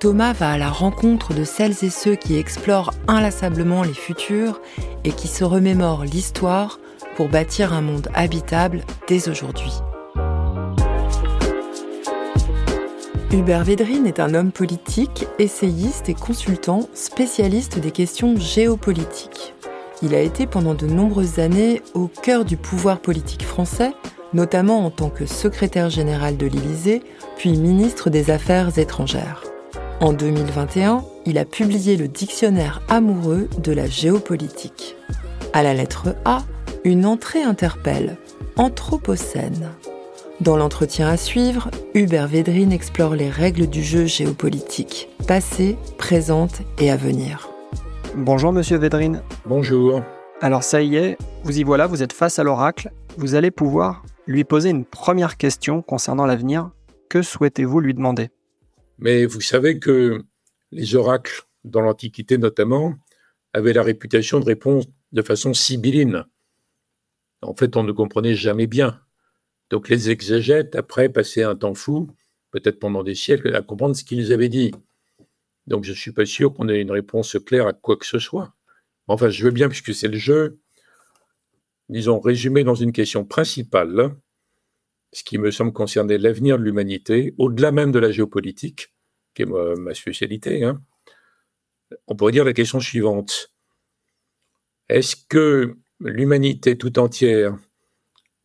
Thomas va à la rencontre de celles et ceux qui explorent inlassablement les futurs et qui se remémorent l'histoire pour bâtir un monde habitable dès aujourd'hui. Hubert Védrine est un homme politique, essayiste et consultant spécialiste des questions géopolitiques. Il a été pendant de nombreuses années au cœur du pouvoir politique français, notamment en tant que secrétaire général de l'Élysée, puis ministre des Affaires étrangères. En 2021, il a publié le dictionnaire amoureux de la géopolitique. À la lettre A, une entrée interpelle Anthropocène. Dans l'entretien à suivre, Hubert Védrine explore les règles du jeu géopolitique, passé, présente et à venir. Bonjour Monsieur Védrine. Bonjour. Alors ça y est, vous y voilà, vous êtes face à l'oracle. Vous allez pouvoir lui poser une première question concernant l'avenir. Que souhaitez-vous lui demander? Mais vous savez que les oracles, dans l'Antiquité notamment, avaient la réputation de répondre de façon sibylline. En fait, on ne comprenait jamais bien. Donc les exégètes, après, passaient un temps fou, peut-être pendant des siècles, à comprendre ce qu'ils avaient dit. Donc je ne suis pas sûr qu'on ait une réponse claire à quoi que ce soit. Enfin, je veux bien, puisque c'est le jeu, disons, résumé dans une question principale, ce qui me semble concerner l'avenir de l'humanité, au-delà même de la géopolitique, qui est ma, spécialité, hein. on pourrait dire la question suivante. Est-ce que l'humanité tout entière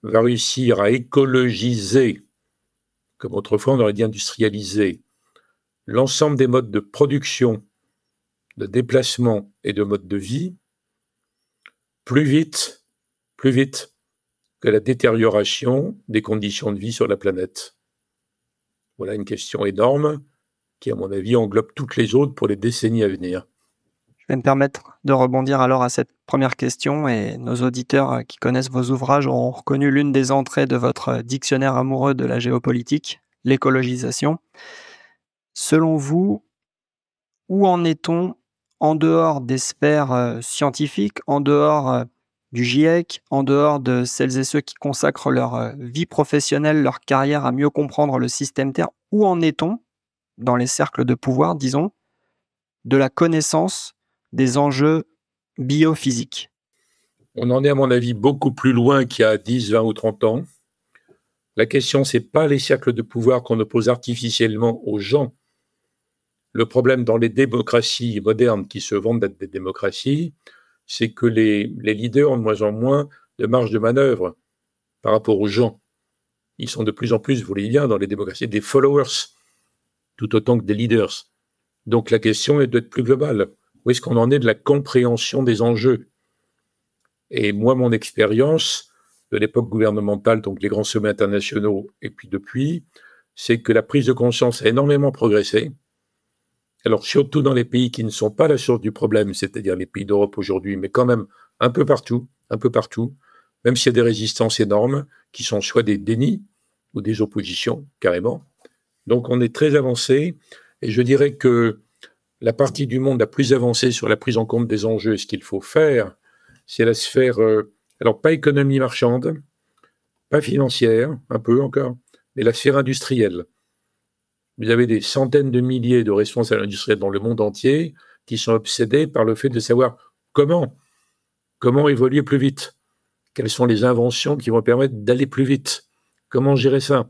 va réussir à écologiser, comme autrefois on aurait dit industrialiser, l'ensemble des modes de production, de déplacement et de mode de vie plus vite, plus vite que la détérioration des conditions de vie sur la planète Voilà une question énorme qui, à mon avis, englobe toutes les autres pour les décennies à venir. Je vais me permettre de rebondir alors à cette première question et nos auditeurs qui connaissent vos ouvrages auront reconnu l'une des entrées de votre dictionnaire amoureux de la géopolitique, l'écologisation. Selon vous, où en est-on en dehors des sphères euh, scientifiques, en dehors euh, du GIEC, en dehors de celles et ceux qui consacrent leur euh, vie professionnelle, leur carrière à mieux comprendre le système Terre, où en est-on dans les cercles de pouvoir, disons, de la connaissance des enjeux biophysiques? On en est, à mon avis, beaucoup plus loin qu'il y a 10, 20 ou 30 ans. La question, c'est pas les cercles de pouvoir qu'on oppose artificiellement aux gens. Le problème dans les démocraties modernes qui se vendent d'être des démocraties, c'est que les, leaders ont de moins en moins de marge de manœuvre par rapport aux gens. Ils sont de plus en plus, vous voulez bien, dans les démocraties, des followers, tout autant que des leaders. Donc la question est d'être plus globale. Où est-ce qu'on en est de la compréhension des enjeux? Et moi, mon expérience de l'époque gouvernementale, donc les grands sommets internationaux, et puis depuis, c'est que la prise de conscience a énormément progressé. Alors surtout dans les pays qui ne sont pas la source du problème, c'est-à-dire les pays d'Europe aujourd'hui, mais quand même un peu partout, un peu partout, même s'il y a des résistances énormes qui sont soit des dénis ou des oppositions carrément. Donc on est très avancé et je dirais que la partie du monde la plus avancée sur la prise en compte des enjeux ce qu'il faut faire, c'est la sphère, euh, alors pas économie marchande, pas financière, un peu encore, mais la sphère industrielle. Vous avez des centaines de milliers de responsables industriels dans le monde entier qui sont obsédés par le fait de savoir comment, comment évoluer plus vite, quelles sont les inventions qui vont permettre d'aller plus vite, comment gérer ça?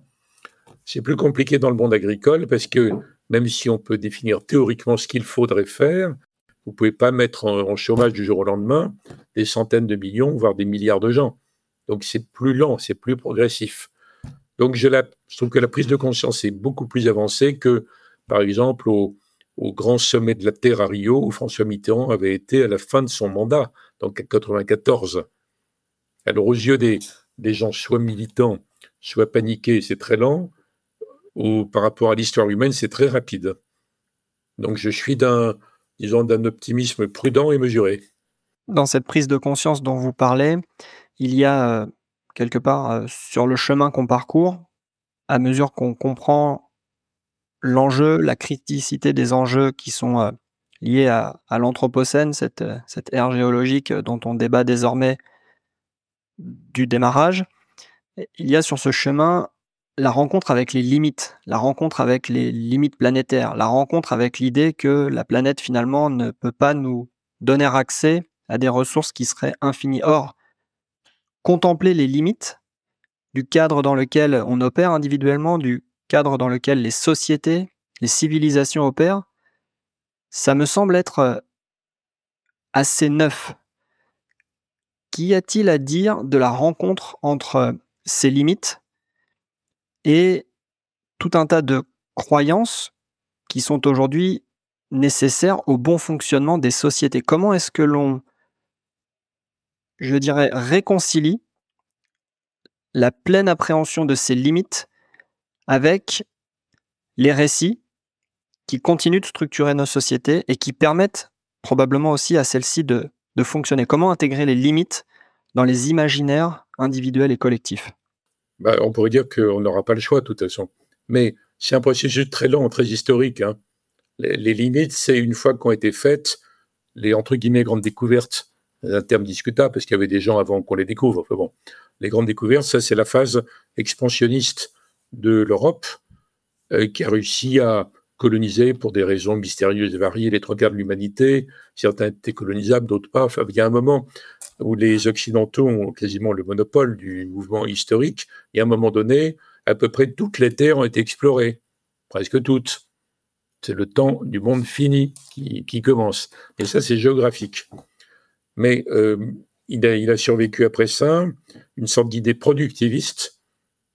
C'est plus compliqué dans le monde agricole parce que même si on peut définir théoriquement ce qu'il faudrait faire, vous ne pouvez pas mettre en, chômage du jour au lendemain des centaines de millions, voire des milliards de gens. Donc c'est plus lent, c'est plus progressif. Donc je, trouve que la prise de conscience est beaucoup plus avancée que, par exemple, au, grand sommet de la Terre à Rio, où François Mitterrand avait été à la fin de son mandat, donc en 1994. Alors aux yeux des, gens soit militants, soit paniqués, c'est très lent, ou par rapport à l'histoire humaine, c'est très rapide. Donc je suis d'un disons, d'un optimisme prudent et mesuré. Dans cette prise de conscience dont vous parlez, il y a euh, quelque part euh, sur le chemin qu'on parcourt, à mesure qu'on comprend l'enjeu, la criticité des enjeux qui sont euh, liés à, l'Anthropocène, cette, cette ère géologique dont on débat désormais du démarrage, il y a sur ce chemin la rencontre avec les limites, la rencontre avec les limites planétaires, la rencontre avec l'idée que la planète finalement ne peut pas nous donner accès à des ressources qui seraient infinies. Or, contempler les limites du cadre dans lequel on opère individuellement, du cadre dans lequel les sociétés, les civilisations opèrent, ça me semble être euh, assez neuf. Qu'y a-t-il à dire de la rencontre entre ces limites et tout un tas de croyances qui sont aujourd'hui nécessaires au bon fonctionnement des sociétés? Comment est-ce que l'on, je dirais, réconcilie la pleine appréhension de ces limites avec les récits qui continuent de structurer nos sociétés et qui permettent probablement aussi à celles-ci de, fonctionner. Comment intégrer les limites dans les imaginaires individuels et collectifs? Bah, on pourrait dire qu'on n'aura pas le choix de toute façon. Mais c'est un processus très long, très historique. Hein. Les, limites, c'est une fois qu'ont été faites les entre guillemets grandes découvertes, un terme discutable parce qu'il y avait des gens avant qu'on les découvre. Enfin bon, les grandes découvertes, ça c'est la phase expansionniste de l'Europe euh, qui a réussi à coloniser pour des raisons mystérieuses et variées les trois quarts de l'humanité. Certains étaient colonisables, d'autres pas. Il y a un moment où les Occidentaux ont quasiment le monopole du mouvement historique. Et à un moment donné, à peu près toutes les terres ont été explorées, presque toutes. C'est le temps du monde fini qui, commence. Et ça, c'est géographique. Mais euh, il, a, survécu après ça une sorte d'idée productiviste,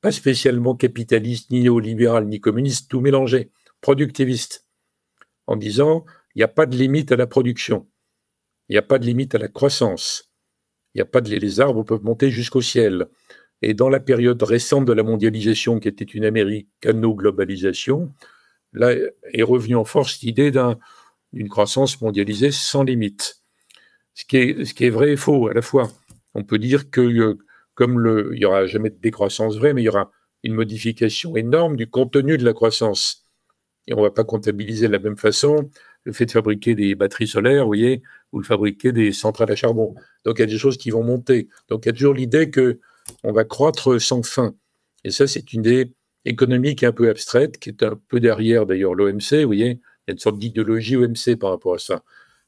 pas spécialement capitaliste, ni néolibéral, ni communiste, tout mélangé productiviste, en disant il n'y a pas de limite à la production, il n'y a pas de limite à la croissance, il n'y a pas de les arbres peuvent monter jusqu'au ciel. Et dans la période récente de la mondialisation, qui était une américano-globalisation, là est revenue en force l'idée d'une croissance mondialisée sans limite. Ce qui, est, est vrai et faux à la fois. On peut dire que euh, comme le, il n'y aura jamais de décroissance vraie, mais il y aura une modification énorme du contenu de la croissance. Et on ne va pas comptabiliser de la même façon le fait de fabriquer des batteries solaires, vous voyez, ou de fabriquer des centrales à charbon. Donc il y a des choses qui vont monter. Donc il y a toujours l'idée que on va croître sans fin. Et ça, c'est une idée économique un peu abstraite, qui est un peu derrière d'ailleurs l'OMC, vous voyez, il y a une sorte d'idéologie OMC par rapport à ça.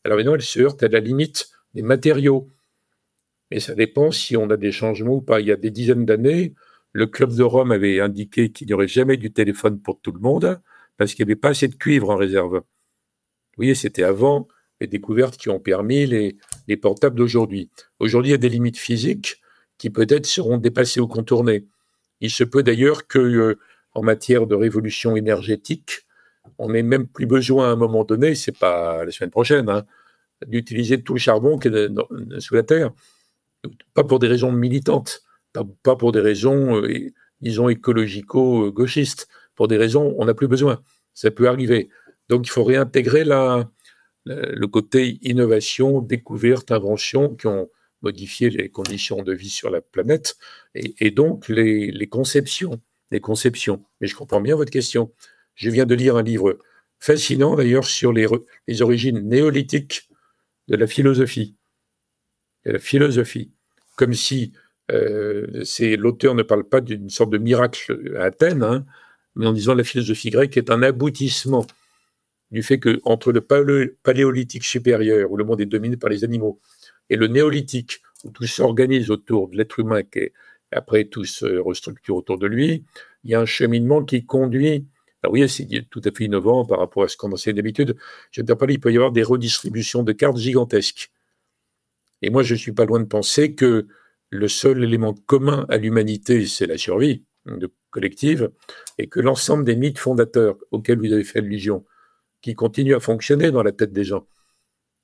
Alors maintenant, elle se heurte à la limite des matériaux. Mais ça dépend si on a des changements ou pas. Il y a des dizaines d'années, le Club de Rome avait indiqué qu'il n'y aurait jamais du téléphone pour tout le monde parce qu'il n'y avait pas assez de cuivre en réserve. Vous voyez, c'était avant les découvertes qui ont permis les, les portables d'aujourd'hui. Aujourd'hui, il y a des limites physiques qui peut-être seront dépassées ou contournées. Il se peut d'ailleurs que, euh, en matière de révolution énergétique, on n'ait même plus besoin à un moment donné, c'est pas la semaine prochaine, hein, d'utiliser tout le charbon qui est sous la terre. Pas pour des raisons militantes, pas, pour des raisons, euh, disons, écologico-gauchistes, pour des raisons, on n'a plus besoin. Ça peut arriver. Donc il faut réintégrer la, le côté innovation, découverte, invention qui ont modifié les conditions de vie sur la planète et, donc les, conceptions, les conceptions. Mais je comprends bien votre question. Je viens de lire un livre fascinant d'ailleurs sur les, les origines néolithiques de la philosophie. La philosophie. Comme si euh, l'auteur ne parle pas d'une sorte de miracle à Athènes, hein, mais en disant la philosophie grecque est un aboutissement du fait que entre le paléolithique supérieur, où le monde est dominé par les animaux, et le néolithique, où tout s'organise autour de l'être humain, qui après tout se restructure autour de lui, il y a un cheminement qui conduit. Alors oui, c'est tout à fait innovant par rapport à ce qu'on enseigne d'habitude. Je ne pas, il peut y avoir des redistributions de cartes gigantesques. Et moi, je ne suis pas loin de penser que le seul élément commun à l'humanité, c'est la survie collective, et que l'ensemble des mythes fondateurs auxquels vous avez fait allusion, qui continuent à fonctionner dans la tête des gens,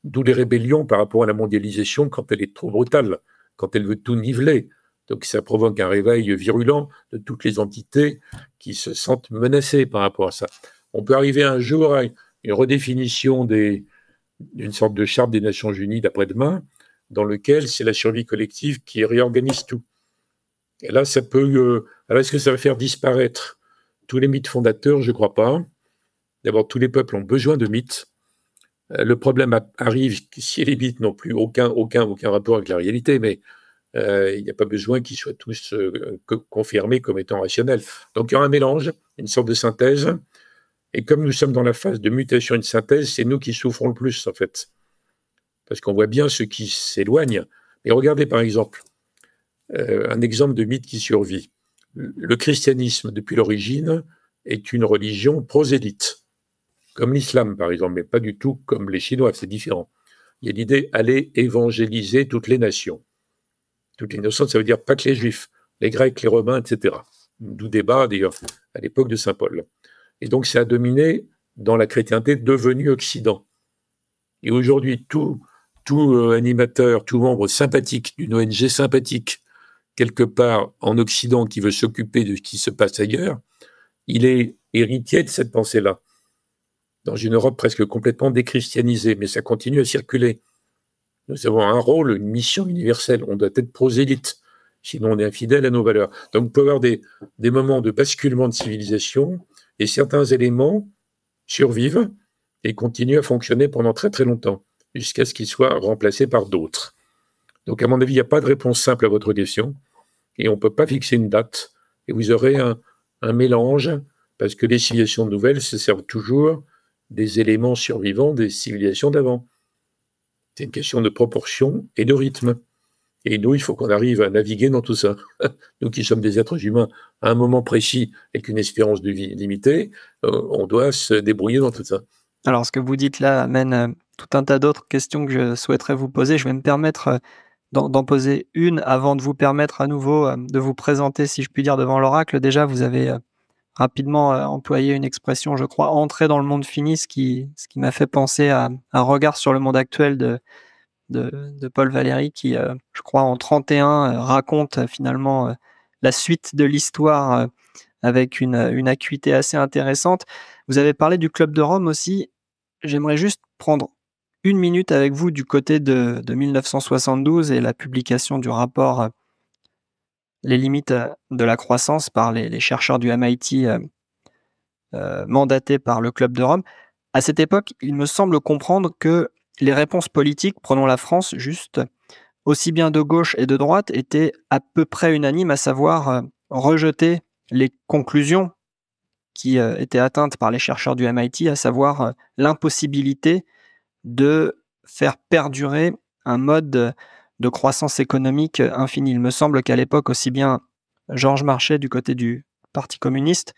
d'où les rébellions par rapport à la mondialisation quand elle est trop brutale, quand elle veut tout niveler. Donc ça provoque un réveil virulent de toutes les entités qui se sentent menacées par rapport à ça. On peut arriver un jour à une redéfinition d'une sorte de charte des Nations Unies d'après-demain, dans lequel c'est la survie collective qui réorganise tout. Et là, ça peut. Euh, alors, est-ce que ça va faire disparaître tous les mythes fondateurs? Je ne crois pas. D'abord, tous les peuples ont besoin de mythes. Euh, le problème arrive si les mythes n'ont plus aucun, aucun, aucun rapport avec la réalité, mais euh, il n'y a pas besoin qu'ils soient tous confirmés comme étant rationnels. Donc, il y a un mélange, une sorte de synthèse. Et comme nous sommes dans la phase de mutation et de synthèse, c'est nous qui souffrons le plus, en fait. Parce qu'on voit bien ceux qui s'éloignent. Mais regardez, par exemple, euh, un exemple de mythe qui survit. Le christianisme, depuis l'origine, est une religion prosélyte, comme l'islam, par exemple, mais pas du tout comme les Chinois, c'est différent. Il y a l'idée aller évangéliser toutes les nations. Les nations, ça veut dire pas que les Juifs, les Grecs, les Romains, etc. D'où débat, d'ailleurs, à l'époque de Saint Paul. Et donc, ça a dominé dans la chrétienté devenue Occident. Et aujourd'hui, tout, tout euh, animateur, tout membre sympathique d'une ONG sympathique quelque part en Occident qui veut s'occuper de ce qui se passe ailleurs, il est héritier de cette pensée-là. Dans une Europe presque complètement déchristianisée, mais ça continue à circuler. Nous avons un rôle, une mission universelle. On doit être prosélyte, sinon on est infidèle à nos valeurs. Donc, on peut avoir des, des moments de basculement de civilisation et certains éléments survivent et continuent à fonctionner pendant très très longtemps, jusqu'à ce qu'ils soient remplacés par d'autres. Donc, à mon avis, il n'y a pas de réponse simple à votre question et on ne peut pas fixer une date. Et vous aurez un, mélange parce que les civilisations nouvelles se servent toujours des éléments survivants des civilisations d'avant. C'est une question de proportion et de rythme. Et nous, il faut qu'on arrive à naviguer dans tout ça. Nous qui sommes des êtres humains à un moment précis avec une espérance de vie limitée, euh, on doit se débrouiller dans tout ça. Alors, ce que vous dites là amène euh, tout un tas d'autres questions que je souhaiterais vous poser. Je vais me permettre euh, d'en poser une avant de vous permettre à nouveau de vous présenter, si je puis dire, devant l'oracle. Déjà, vous avez rapidement euh, employé une expression, je crois, entrer dans le monde fini, ce qui, ce qui m'a fait penser à un regard sur le monde actuel de, de, Paul Valéry, qui, je crois, en 31, raconte finalement la suite de l'histoire avec une, une acuité assez intéressante. Vous avez parlé du Club de Rome aussi. J'aimerais juste prendre une minute avec vous du côté de, 1972 et la publication du rapport euh, Les limites euh, de la croissance par les, chercheurs du MIT euh, mandatés par le Club de Rome. À cette époque, il me semble comprendre que les réponses politiques, prenons la France juste, aussi bien de gauche et de droite, étaient à peu près unanimes, à savoir rejeter les conclusions qui étaient atteintes par les chercheurs du MIT, à savoir l'impossibilité de faire perdurer un mode de croissance économique infinie. Il me semble qu'à l'époque, aussi bien Georges Marchais du côté du Parti communiste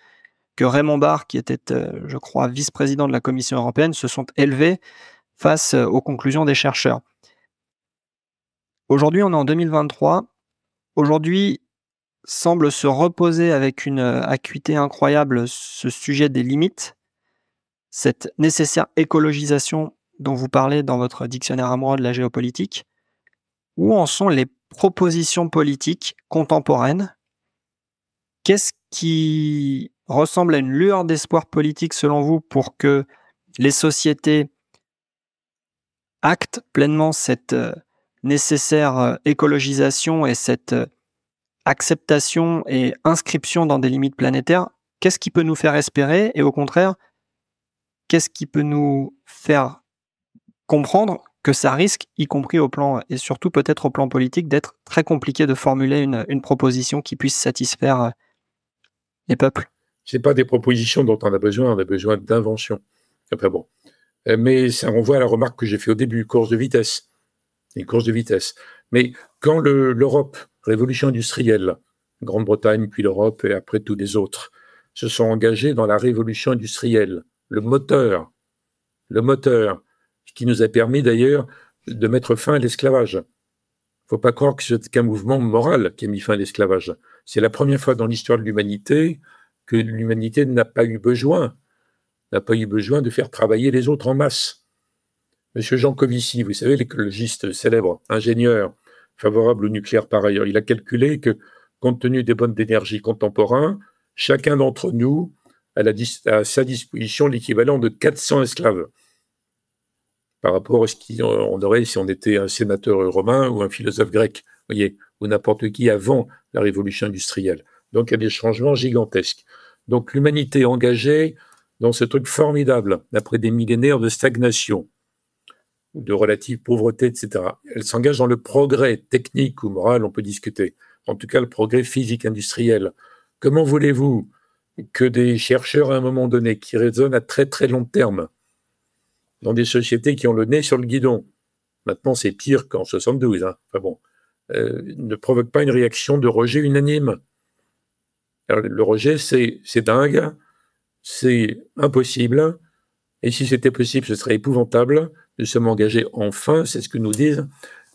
que Raymond Barre, qui était, euh, je crois, vice-président de la Commission européenne, se sont élevés face aux conclusions des chercheurs. Aujourd'hui, on est en 2023. Aujourd'hui, semble se reposer avec une acuité incroyable ce sujet des limites, cette nécessaire écologisation dont vous parlez dans votre dictionnaire amoureux de la géopolitique, où en sont les propositions politiques contemporaines? Qu'est-ce qui ressemble à une lueur d'espoir politique selon vous pour que les sociétés actent pleinement cette euh, nécessaire euh, écologisation et cette euh, acceptation et inscription dans des limites planétaires? Qu'est-ce qui peut nous faire espérer et au contraire, qu'est-ce qui peut nous faire comprendre que ça risque, y compris au plan, et surtout peut-être au plan politique, d'être très compliqué de formuler une, proposition qui puisse satisfaire euh, les peuples. Ce pas des propositions dont on a besoin, on a besoin d'invention. Enfin bon. Euh, mais ça renvoie à la remarque que j'ai fait au début, course de vitesse. Une course de vitesse. Mais quand l'Europe, révolution industrielle, Grande-Bretagne, puis l'Europe et après tous les autres, se sont engagés dans la révolution industrielle, le moteur, le moteur qui nous a permis d'ailleurs de mettre fin à l'esclavage. Il faut pas croire que c'est qu'un mouvement moral qui a mis fin à l'esclavage. C'est la première fois dans l'histoire de l'humanité que l'humanité n'a pas eu besoin, n'a pas eu besoin de faire travailler les autres en masse. Monsieur Jean Covici, vous savez, l'écologiste célèbre, ingénieur, favorable au nucléaire par ailleurs, il a calculé que, compte tenu des bonnes d'énergie contemporains, chacun d'entre nous a à sa disposition l'équivalent de 400 esclaves par rapport à ce qu'on aurait si on était un sénateur romain ou un philosophe grec, voyez, ou n'importe qui avant la révolution industrielle. Donc il y a des changements gigantesques. Donc l'humanité engagée dans ce truc formidable, après des millénaires de stagnation, de relative pauvreté, etc. Elle s'engage dans le progrès technique ou moral, on peut discuter. En tout cas, le progrès physique industriel. Comment voulez-vous que des chercheurs, à un moment donné, qui raisonnent à très très long terme, dans des sociétés qui ont le nez sur le guidon. Maintenant, c'est pire qu'en 72. Hein. Enfin bon, euh, ne provoque pas une réaction de rejet unanime. le rejet, c'est, dingue, c'est impossible, et si c'était possible, ce serait épouvantable. Nous sommes engagés enfin, c'est ce que nous disent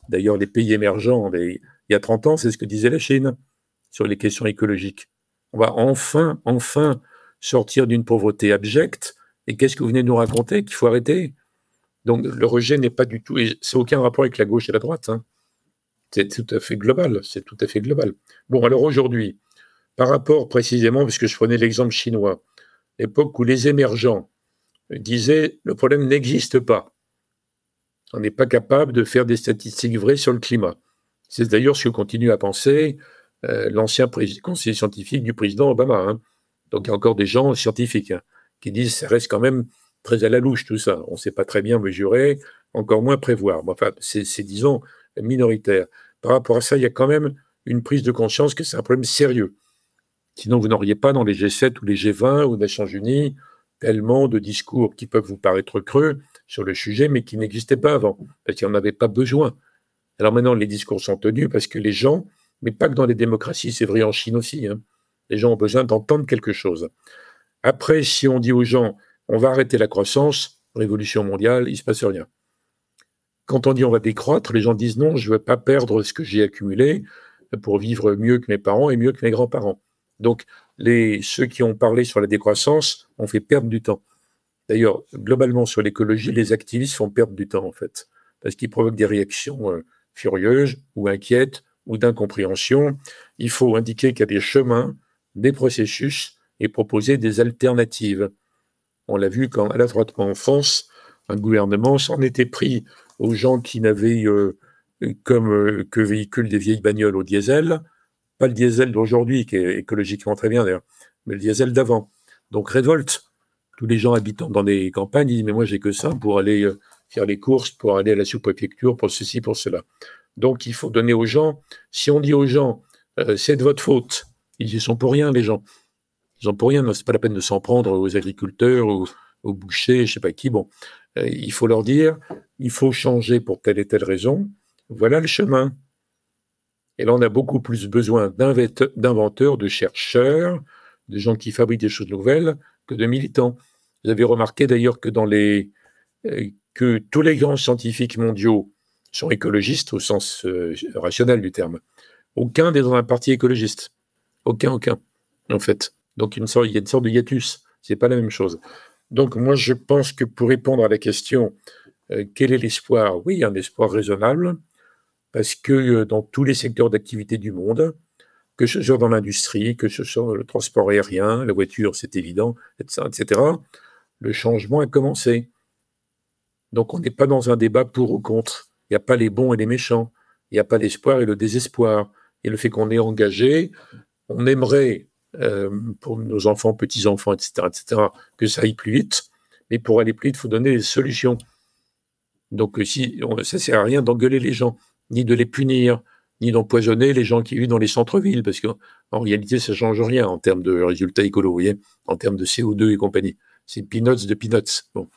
d'ailleurs les pays émergents. il y a 30 ans, c'est ce que disait la Chine sur les questions écologiques. On va enfin, enfin sortir d'une pauvreté abjecte. Et qu'est-ce que vous venez de nous raconter Qu'il faut arrêter? Donc le rejet n'est pas du tout, et c'est aucun rapport avec la gauche et la droite. Hein. C'est tout à fait global, c'est tout à fait global. Bon, alors aujourd'hui, par rapport précisément, puisque je prenais l'exemple chinois, l'époque où les émergents disaient le problème n'existe pas. On n'est pas capable de faire des statistiques vraies sur le climat. C'est d'ailleurs ce que continue à penser euh, l'ancien conseiller scientifique du président Obama. Hein. Donc il y a encore des gens scientifiques hein, qui disent ça reste quand même très à la louche tout ça. On ne sait pas très bien mesurer, encore moins prévoir. Enfin, c'est, disons, minoritaire. Par rapport à ça, il y a quand même une prise de conscience que c'est un problème sérieux. Sinon, vous n'auriez pas dans les G7 ou les G20 ou les Nations Unies tellement de discours qui peuvent vous paraître creux sur le sujet, mais qui n'existaient pas avant, parce qu'il n'y en avait pas besoin. Alors maintenant, les discours sont tenus parce que les gens, mais pas que dans les démocraties, c'est vrai en Chine aussi, hein, les gens ont besoin d'entendre quelque chose. Après, si on dit aux gens, on va arrêter la croissance, révolution mondiale, il ne se passe rien. Quand on dit on va décroître, les gens disent non, je ne veux pas perdre ce que j'ai accumulé pour vivre mieux que mes parents et mieux que mes grands-parents. Donc, ceux qui ont parlé sur la décroissance ont fait perdre du temps. D'ailleurs, globalement, sur l'écologie, les activistes font perdre du temps, en fait, parce qu'ils provoquent des réactions euh, furieuses ou inquiètes ou d'incompréhension. Il faut indiquer qu'il y a des chemins, des processus et proposer des alternatives. On l'a vu quand, à la droite en France, un gouvernement s'en était pris aux gens qui n'avaient euh, comme euh, que véhicule des vieilles bagnoles au diesel, pas le diesel d'aujourd'hui, qui est écologiquement très bien d'ailleurs, mais le diesel d'avant. Donc révolte. Tous les gens habitant dans des campagnes disent mais moi j'ai que ça pour aller euh, faire les courses, pour aller à la sous-préfecture, pour ceci, pour cela. Donc il faut donner aux gens. Si on dit aux gens c'est de votre faute, ils y sont pour rien les gens. Ils n'ont pour rien, c'est pas la peine de s'en prendre aux agriculteurs, aux, aux bouchers, je sais pas qui. Bon, euh, il faut leur dire, il faut changer pour telle et telle raison. Voilà le chemin. Et là, on a beaucoup plus besoin d'inventeurs, de chercheurs, de gens qui fabriquent des choses nouvelles que de militants. Vous avez remarqué d'ailleurs que dans les euh, que tous les grands scientifiques mondiaux sont écologistes au sens euh, rationnel du terme. Aucun n'est dans un parti écologiste. Aucun, aucun, en fait. Donc il y a une sorte de hiatus. C'est pas la même chose. Donc moi je pense que pour répondre à la question euh, quel est l'espoir? Oui, un espoir raisonnable parce que euh, dans tous les secteurs d'activité du monde, que ce soit dans l'industrie, que ce soit le transport aérien, la voiture, c'est évident, etc., le changement a commencé. Donc on n'est pas dans un débat pour ou contre. Il n'y a pas les bons et les méchants. Il n'y a pas l'espoir et le désespoir. Et le fait qu'on est engagé, on aimerait pour nos enfants, petits-enfants, etc., etc., que ça aille plus vite. Mais pour aller plus vite, il faut donner des solutions. Donc, si, on, ça sert à rien d'engueuler les gens, ni de les punir, ni d'empoisonner les gens qui vivent dans les centres-villes, parce qu'en réalité, ça change rien en termes de résultats écolo, vous voyez, en termes de CO2 et compagnie. C'est peanuts de peanuts. Bon.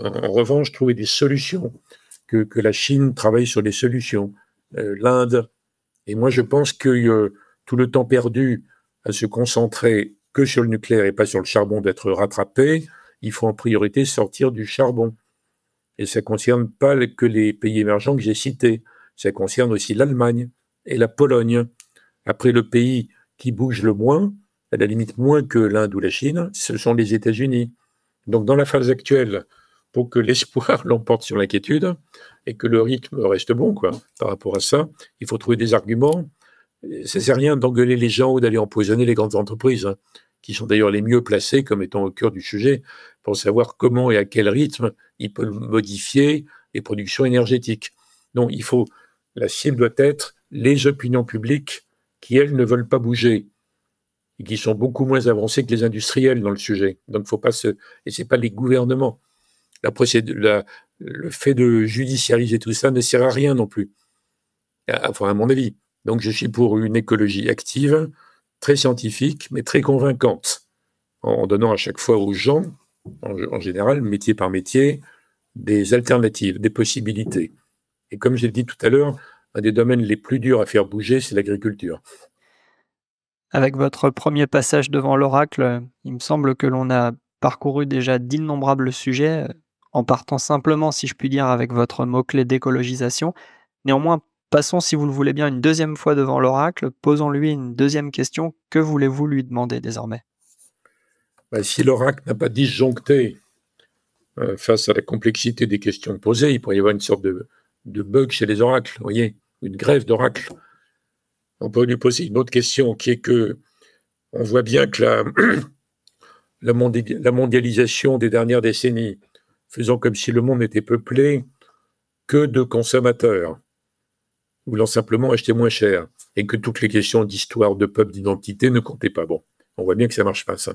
En, revanche, trouver des solutions, que, la Chine travaille sur des solutions, euh, l'Inde. Et moi, je pense que euh, tout le temps perdu à se concentrer que sur le nucléaire et pas sur le charbon d'être rattrapé, il faut en priorité sortir du charbon. Et ça concerne pas que les pays émergents que j'ai cités, ça concerne aussi l'Allemagne et la Pologne. Après, le pays qui bouge le moins, à la limite moins que l'Inde ou la Chine, ce sont les États-Unis. Donc, dans la phase actuelle, pour que l'espoir l'emporte sur l'inquiétude et que le rythme reste bon, quoi, par rapport à ça, il faut trouver des arguments ça sert à rien d'engueuler les gens ou d'aller empoisonner les grandes entreprises, hein, qui sont d'ailleurs les mieux placées comme étant au cœur du sujet pour savoir comment et à quel rythme ils peuvent modifier les productions énergétiques. Donc il faut, la cible doit être les opinions publiques qui, elles, ne veulent pas bouger et qui sont beaucoup moins avancées que les industriels dans le sujet. Donc faut pas se, et c'est pas les gouvernements. La procédure, le fait de judiciariser tout ça ne sert à rien non plus. Enfin, à mon avis. Donc je suis pour une écologie active, très scientifique, mais très convaincante, en donnant à chaque fois aux gens, en, général, métier par métier, des alternatives, des possibilités. Et comme j'ai dit tout à l'heure, un des domaines les plus durs à faire bouger, c'est l'agriculture. Avec votre premier passage devant l'oracle, il me semble que l'on a parcouru déjà d'innombrables sujets, en partant simplement, si je puis dire, avec votre mot-clé d'écologisation. Néanmoins, Passons, si vous le voulez bien, une deuxième fois devant l'oracle, posons-lui une deuxième question. Que voulez-vous lui demander désormais? Bah, Si l'oracle n'a pas disjoncté euh, face à la complexité des questions posées, il pourrait y avoir une sorte de, bug chez les oracles, vous voyez, une grève d'oracle. On peut lui poser une autre question qui est que on voit bien que la, la mondialisation des dernières décennies, faisant comme si le monde n'était peuplé que de consommateurs, voulant simplement acheter moins cher, et que toutes les questions d'histoire, de peuple, d'identité ne comptaient pas. Bon, on voit bien que ça marche pas, ça.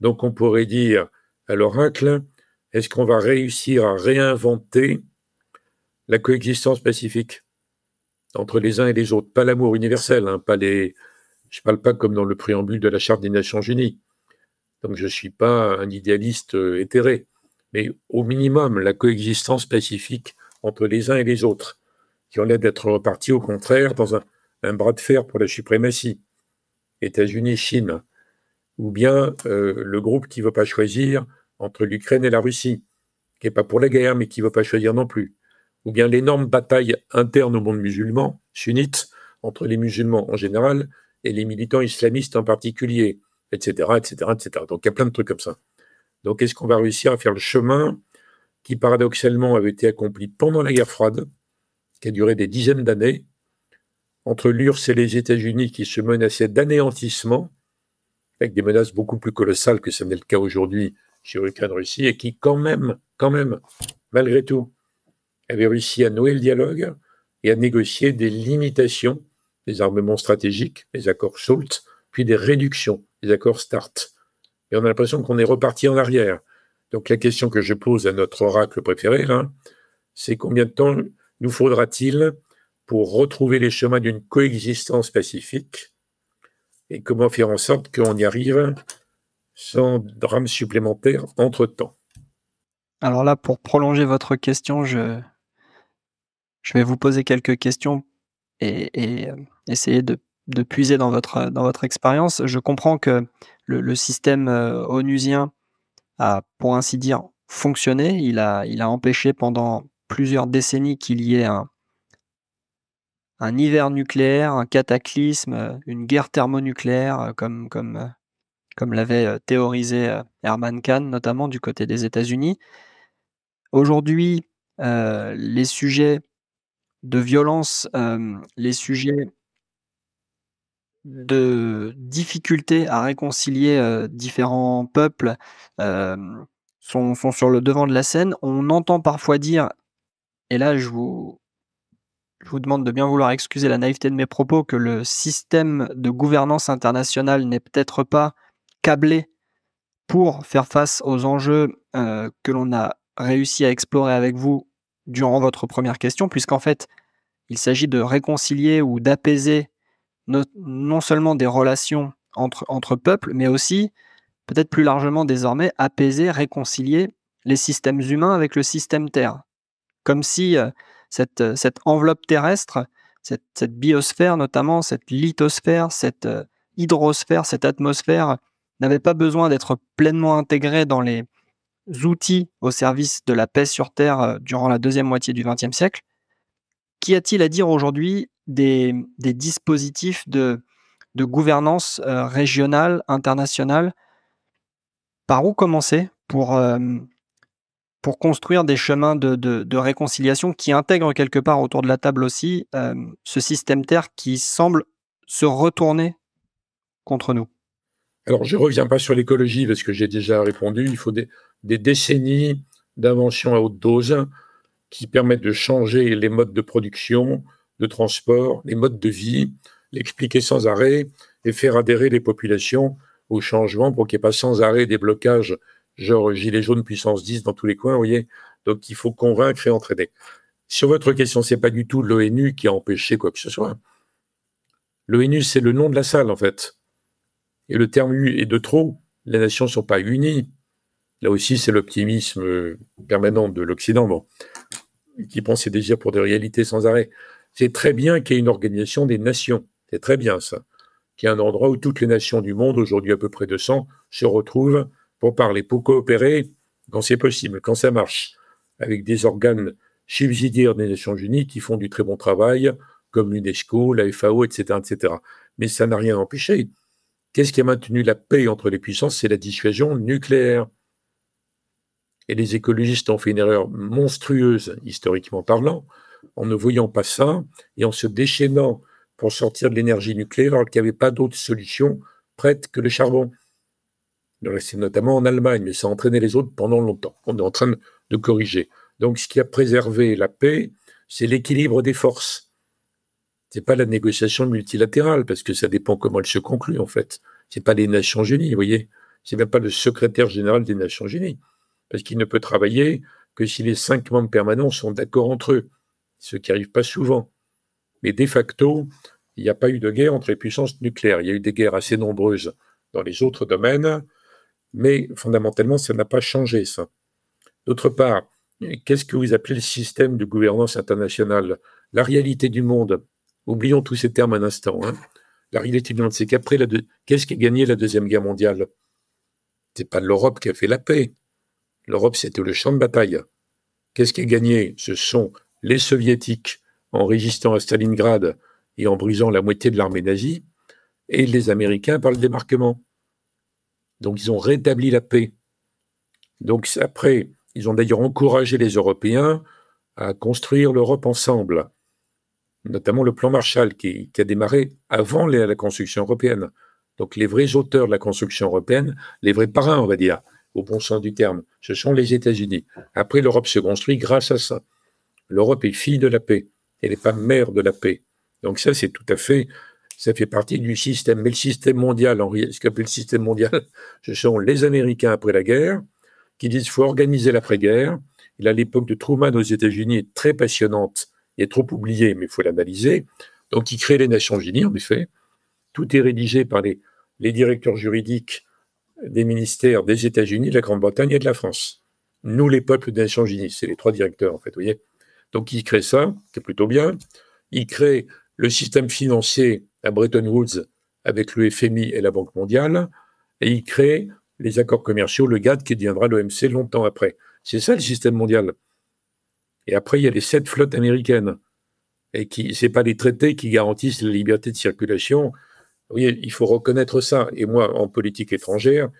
Donc on pourrait dire à l'oracle, est-ce qu'on va réussir à réinventer la coexistence pacifique entre les uns et les autres? Pas l'amour universel, hein, pas les... Je parle pas comme dans le préambule de la Charte des Nations Unies. Donc je suis pas un idéaliste euh, éthéré, mais au minimum la coexistence pacifique entre les uns et les autres qui ont l'air d'être repartis au contraire dans un, bras de fer pour la suprématie. États-Unis, Chine, ou bien euh, le groupe qui ne veut pas choisir entre l'Ukraine et la Russie, qui n'est pas pour la guerre, mais qui ne veut pas choisir non plus, ou bien l'énorme bataille interne au monde musulman, sunnite, entre les musulmans en général et les militants islamistes en particulier, etc., etc., etc. Donc il y a plein de trucs comme ça. Donc est-ce qu'on va réussir à faire le chemin qui paradoxalement avait été accompli pendant la guerre froide, qui a duré des dizaines d'années, entre l'URSS et les États-Unis qui se menaçaient d'anéantissement, avec des menaces beaucoup plus colossales que ce n'est le cas aujourd'hui chez l'Ukraine-Russie, et qui quand même, quand même, malgré tout, avaient réussi à nouer le dialogue et à négocier des limitations des armements stratégiques, les accords SALT, puis des réductions, les accords START. Et on a l'impression qu'on est reparti en arrière. Donc la question que je pose à notre oracle préféré, c'est combien de temps nous faudra-t-il pour retrouver les chemins d'une coexistence pacifique et comment faire en sorte qu'on y arrive sans drame supplémentaire entre-temps? Alors là, pour prolonger votre question, je, vais vous poser quelques questions et, euh, essayer de, puiser dans votre, dans expérience. Je comprends que le, système euh, onusien a, pour ainsi dire, fonctionné. Il a empêché pendant plusieurs décennies qu'il y ait un, un hiver nucléaire, un cataclysme, euh, une guerre thermonucléaire, euh, comme, comme, euh, comme l'avait théorisé Herman Kahn, notamment du côté des États-Unis. Aujourd'hui, les sujets de violence, les sujets de difficulté à réconcilier différents peuples sont, sont, sur le devant de la scène. On entend parfois dire et là, je vous, je vous demande de bien vouloir excuser la naïveté de mes propos, que le système de gouvernance internationale n'est peut-être pas câblé pour faire face aux enjeux euh, que l'on a réussi à explorer avec vous durant votre première question, puisqu'en fait, il s'agit de réconcilier ou d'apaiser non seulement des relations entre, entre peuples, mais aussi, peut-être plus largement désormais, apaiser, réconcilier les systèmes humains avec le système Terre comme si euh, cette, cette, enveloppe terrestre, cette, biosphère notamment, cette lithosphère, cette euh, hydrosphère, cette atmosphère, n'avait pas besoin d'être pleinement intégrée dans les outils au service de la paix sur Terre euh, durant la deuxième moitié du XXe siècle. Qu'y a-t-il à dire aujourd'hui des, dispositifs de, de gouvernance régionale, internationale? Par où commencer pour, pour construire des chemins de, réconciliation qui intègrent quelque part autour de la table aussi euh, ce système Terre qui semble se retourner contre nous Alors, je ne reviens pas sur l'écologie parce que j'ai déjà répondu. Il faut des, décennies d'invention à haute dose qui permettent de changer les modes de production, de transport, les modes de vie, l'expliquer sans arrêt et faire adhérer les populations au changement pour qu'il n'y ait pas sans arrêt des blocages, genre gilet jaune puissance 10 dans tous les coins, vous voyez. Donc il faut convaincre et entraîner. Sur votre question, c'est pas du tout l'ONU qui a empêché quoi que ce soit. L'ONU, c'est le nom de la salle, en fait. Et le terme U est de trop. Les nations ne sont pas unies. Là aussi, c'est l'optimisme permanent de l'Occident, bon, qui pense ses désirs pour des réalités sans arrêt. C'est très bien qu'il y ait une organisation des nations. C'est très bien ça. Qu'il y ait un endroit où toutes les nations du monde, aujourd'hui à peu près 200, se retrouvent pour parler, pour coopérer quand c'est possible, quand ça marche, avec des organes subsidiaires des Nations Unies qui font du très bon travail, comme l'UNESCO, la FAO, etc., etc. Mais ça n'a rien empêché. Qu'est-ce qui a maintenu la paix entre les puissances? C'est la dissuasion nucléaire. Et les écologistes ont fait une erreur monstrueuse, historiquement parlant, en ne voyant pas ça et en se déchaînant pour sortir de l'énergie nucléaire alors qu'il n'y avait pas d'autre solution prête que le charbon. C'est notamment en Allemagne, mais ça a entraîné les autres pendant longtemps. On est en train de corriger. Donc, ce qui a préservé la paix, c'est l'équilibre des forces. C'est pas la négociation multilatérale, parce que ça dépend comment elle se conclut, en fait. C'est pas les Nations Unies, vous voyez. C'est même pas le secrétaire général des Nations Unies parce qu'il ne peut travailler que si les cinq membres permanents sont d'accord entre eux, ce qui n'arrive pas souvent. Mais de facto, il n'y a pas eu de guerre entre les puissances nucléaires. Il y a eu des guerres assez nombreuses dans les autres domaines, mais fondamentalement, ça n'a pas changé, ça. D'autre part, qu'est-ce que vous appelez le système de gouvernance internationale? La réalité du monde. Oublions tous ces termes un instant. Hein. La réalité du monde, c'est qu'après, qu'est-ce qui a gagné la Deuxième Guerre mondiale? C'est pas l'Europe qui a fait la paix. L'Europe, c'était le champ de bataille. Qu'est-ce qui est gagné? Ce sont les soviétiques en résistant à Stalingrad et en brisant la moitié de l'armée nazie, et les Américains par le débarquement. Donc ils ont rétabli la paix. Donc après, ils ont d'ailleurs encouragé les Européens à construire l'Europe ensemble, notamment le plan Marshall qui, a démarré avant la construction européenne. Donc les vrais auteurs de la construction européenne, les vrais parrains, on va dire, au bon sens du terme. Ce sont les États-Unis. Après, l'Europe se construit grâce à ça. L'Europe est fille de la paix. Elle n'est pas mère de la paix. Donc ça, c'est tout à fait, ça fait partie du système. Mais le système mondial, ce qu'appelle le système mondial, ce sont les Américains après la guerre, qui disent qu'il faut organiser l'après-guerre. Il a l'époque de Truman aux États-Unis est très passionnante et trop oubliée, mais il faut l'analyser. Donc, il crée les Nations Unies, en effet. Tout est rédigé par les, les directeurs juridiques des ministères des États-Unis, de la Grande-Bretagne et de la France. Nous, les peuples des Nations Unies, c'est les trois directeurs, en fait, vous voyez. Donc, il crée ça, qui est plutôt bien. Il crée le système financier à Bretton Woods avec le FMI et la Banque mondiale, et il crée les accords commerciaux, le GATT qui deviendra l'OMC longtemps après. C'est ça le système mondial. Et après, il y a les sept flottes américaines. Et qui, c'est pas les traités qui garantissent la liberté de circulation, oui, il faut reconnaître ça. Et moi, en politique étrangère,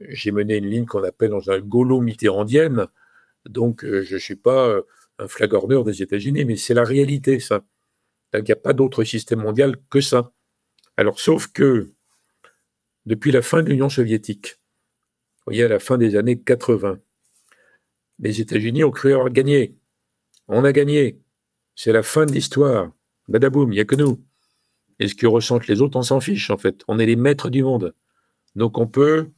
j'ai mené une ligne qu'on appelle dans un gaulo-mitterrandienne. Donc, euh, je ne suis pas euh, un flagorneur des États-Unis, mais c'est la réalité, ça. Il n'y a pas d'autre système mondial que ça. Alors, sauf que, depuis la fin de l'Union soviétique, vous voyez, à la fin des années 80, les États-Unis ont cru avoir gagné. On a gagné. C'est la fin de l'histoire. Badaboum, il n'y a que nous. Et ce que ressentent les autres, on s'en fiche, en fait. On est les maîtres du monde. Donc on peut